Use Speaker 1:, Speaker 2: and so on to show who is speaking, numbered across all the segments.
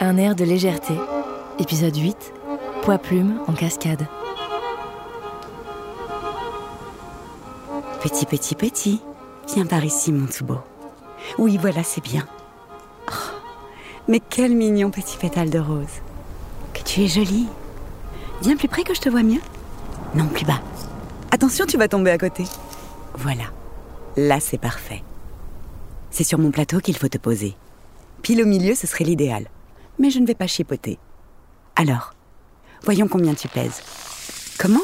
Speaker 1: Un air de légèreté. Épisode 8. Poids plume en cascade.
Speaker 2: Petit, petit, petit. Viens par ici, mon tout beau. Oui, voilà, c'est bien. Oh, mais quel mignon petit pétale de rose. Que tu es jolie. Viens plus près que je te vois mieux. Non, plus bas. Attention, tu vas tomber à côté. Voilà. Là, c'est parfait. C'est sur mon plateau qu'il faut te poser. Pile au milieu, ce serait l'idéal. Mais je ne vais pas chipoter. Alors, voyons combien tu pèses. Comment?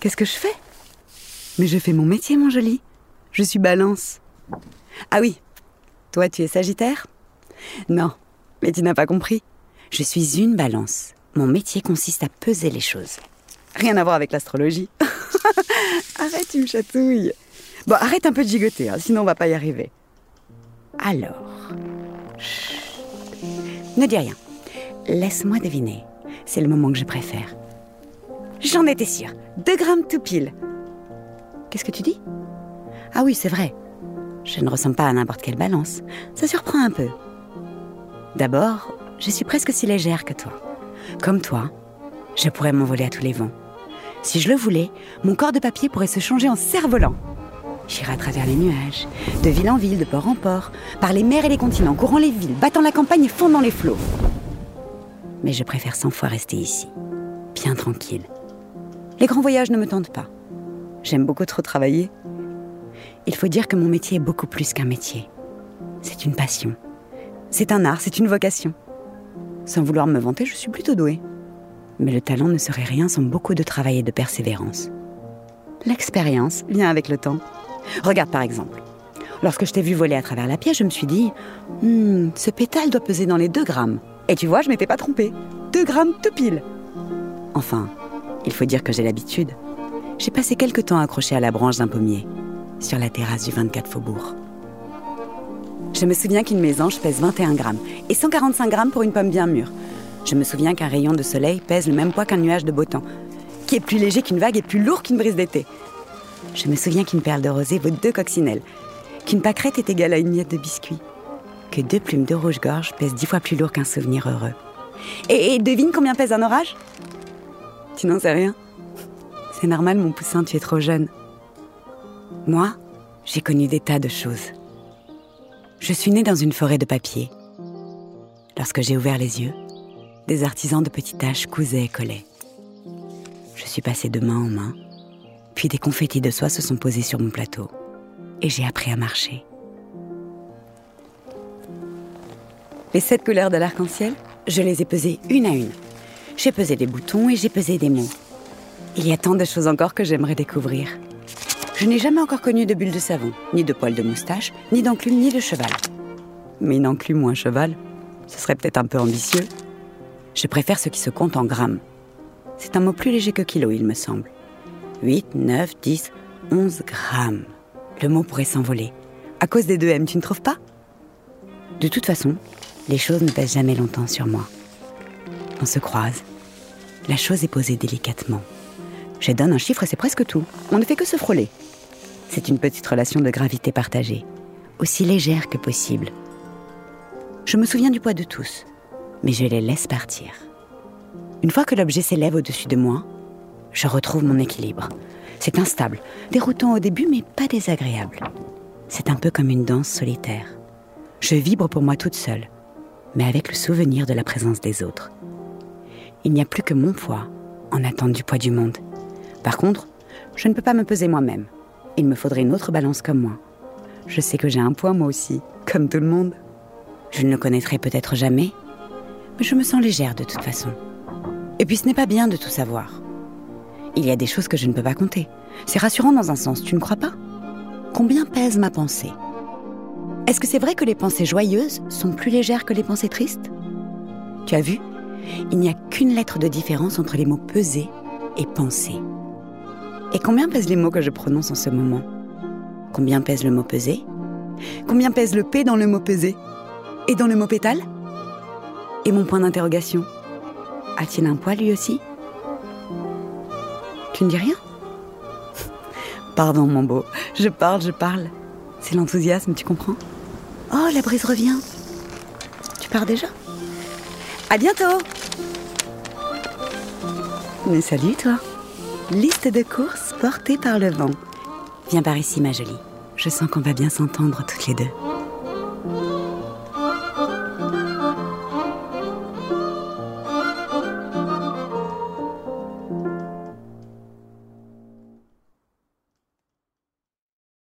Speaker 2: Qu'est-ce que je fais? Mais je fais mon métier, mon joli. Je suis balance. Ah oui, toi tu es Sagittaire? Non, mais tu n'as pas compris. Je suis une balance. Mon métier consiste à peser les choses. Rien à voir avec l'astrologie. arrête, tu me chatouilles. Bon, arrête un peu de gigoter, hein, sinon on va pas y arriver. Alors. Ne dis rien. Laisse-moi deviner. C'est le moment que je préfère. J'en étais sûre. Deux grammes tout pile. Qu'est-ce que tu dis? Ah oui, c'est vrai. Je ne ressemble pas à n'importe quelle balance. Ça surprend un peu. D'abord, je suis presque si légère que toi. Comme toi, je pourrais m'envoler à tous les vents. Si je le voulais, mon corps de papier pourrait se changer en cerf-volant. J'irai à travers les nuages, de ville en ville, de port en port, par les mers et les continents, courant les villes, battant la campagne et fondant les flots. Mais je préfère cent fois rester ici, bien tranquille. Les grands voyages ne me tentent pas. J'aime beaucoup trop travailler. Il faut dire que mon métier est beaucoup plus qu'un métier. C'est une passion. C'est un art, c'est une vocation. Sans vouloir me vanter, je suis plutôt douée. Mais le talent ne serait rien sans beaucoup de travail et de persévérance. L'expérience vient avec le temps. Regarde par exemple. Lorsque je t'ai vu voler à travers la pièce, je me suis dit hmm, ce pétale doit peser dans les 2 grammes. Et tu vois, je m'étais pas trompée. 2 grammes tout pile. Enfin, il faut dire que j'ai l'habitude. J'ai passé quelque temps accroché à la branche d'un pommier, sur la terrasse du 24 Faubourg. Je me souviens qu'une mésange pèse 21 grammes et 145 grammes pour une pomme bien mûre. Je me souviens qu'un rayon de soleil pèse le même poids qu'un nuage de beau temps, qui est plus léger qu'une vague et plus lourd qu'une brise d'été. Je me souviens qu'une perle de rosée vaut deux coccinelles, qu'une pâquerette est égale à une miette de biscuit, que deux plumes de rouge-gorge pèsent dix fois plus lourd qu'un souvenir heureux. Et, devine combien pèse un orage? Tu n'en sais rien C'est normal, mon poussin, tu es trop jeune. Moi, j'ai connu des tas de choses. Je suis née dans une forêt de papier. Lorsque j'ai ouvert les yeux, des artisans de petites tâches cousaient et collaient. Je suis passée de main en main, puis des confettis de soie se sont posés sur mon plateau, et j'ai appris à marcher. Les sept couleurs de l'arc-en-ciel, je les ai pesées une à une. J'ai pesé des boutons et j'ai pesé des mots. Il y a tant de choses encore que j'aimerais découvrir. Je n'ai jamais encore connu de bulles de savon, ni de poils de moustache, ni d'enclume, ni de cheval. Mais une enclume ou un cheval, ce serait peut-être un peu ambitieux. Je préfère ce qui se compte en grammes. C'est un mot plus léger que kilo, il me semble. 8, 9, 10, 11 grammes. Le mot pourrait s'envoler. À cause des deux M, tu ne trouves pas? De toute façon, les choses ne pèsent jamais longtemps sur moi. On se croise. La chose est posée délicatement. Je donne un chiffre et c'est presque tout. On ne fait que se frôler. C'est une petite relation de gravité partagée, aussi légère que possible. Je me souviens du poids de tous, mais je les laisse partir. Une fois que l'objet s'élève au-dessus de moi, je retrouve mon équilibre. C'est instable, déroutant au début, mais pas désagréable. C'est un peu comme une danse solitaire. Je vibre pour moi toute seule, mais avec le souvenir de la présence des autres. Il n'y a plus que mon poids en attente du poids du monde. Par contre, je ne peux pas me peser moi-même. Il me faudrait une autre balance comme moi. Je sais que j'ai un poids moi aussi, comme tout le monde. Je ne le connaîtrai peut-être jamais, mais je me sens légère de toute façon. Et puis ce n'est pas bien de tout savoir. Il y a des choses que je ne peux pas compter. C'est rassurant dans un sens, tu ne crois pas? Combien pèse ma pensée? Est-ce que c'est vrai que les pensées joyeuses sont plus légères que les pensées tristes? Tu as vu? Il n'y a qu'une lettre de différence entre les mots peser et penser. Et combien pèsent les mots que je prononce en ce moment? Combien pèse le mot peser? Combien pèse le P dans le mot peser Et dans le mot pétale? Et mon point d'interrogation? A-t-il un poids lui aussi? Tu ne dis rien? Pardon mon beau, je parle, je parle. C'est l'enthousiasme, tu comprends? Oh, la brise revient. Tu pars déjà? À bientôt Mais salut toi Liste de courses portée par le vent. Viens par ici ma jolie. Je sens qu'on va bien s'entendre toutes les deux.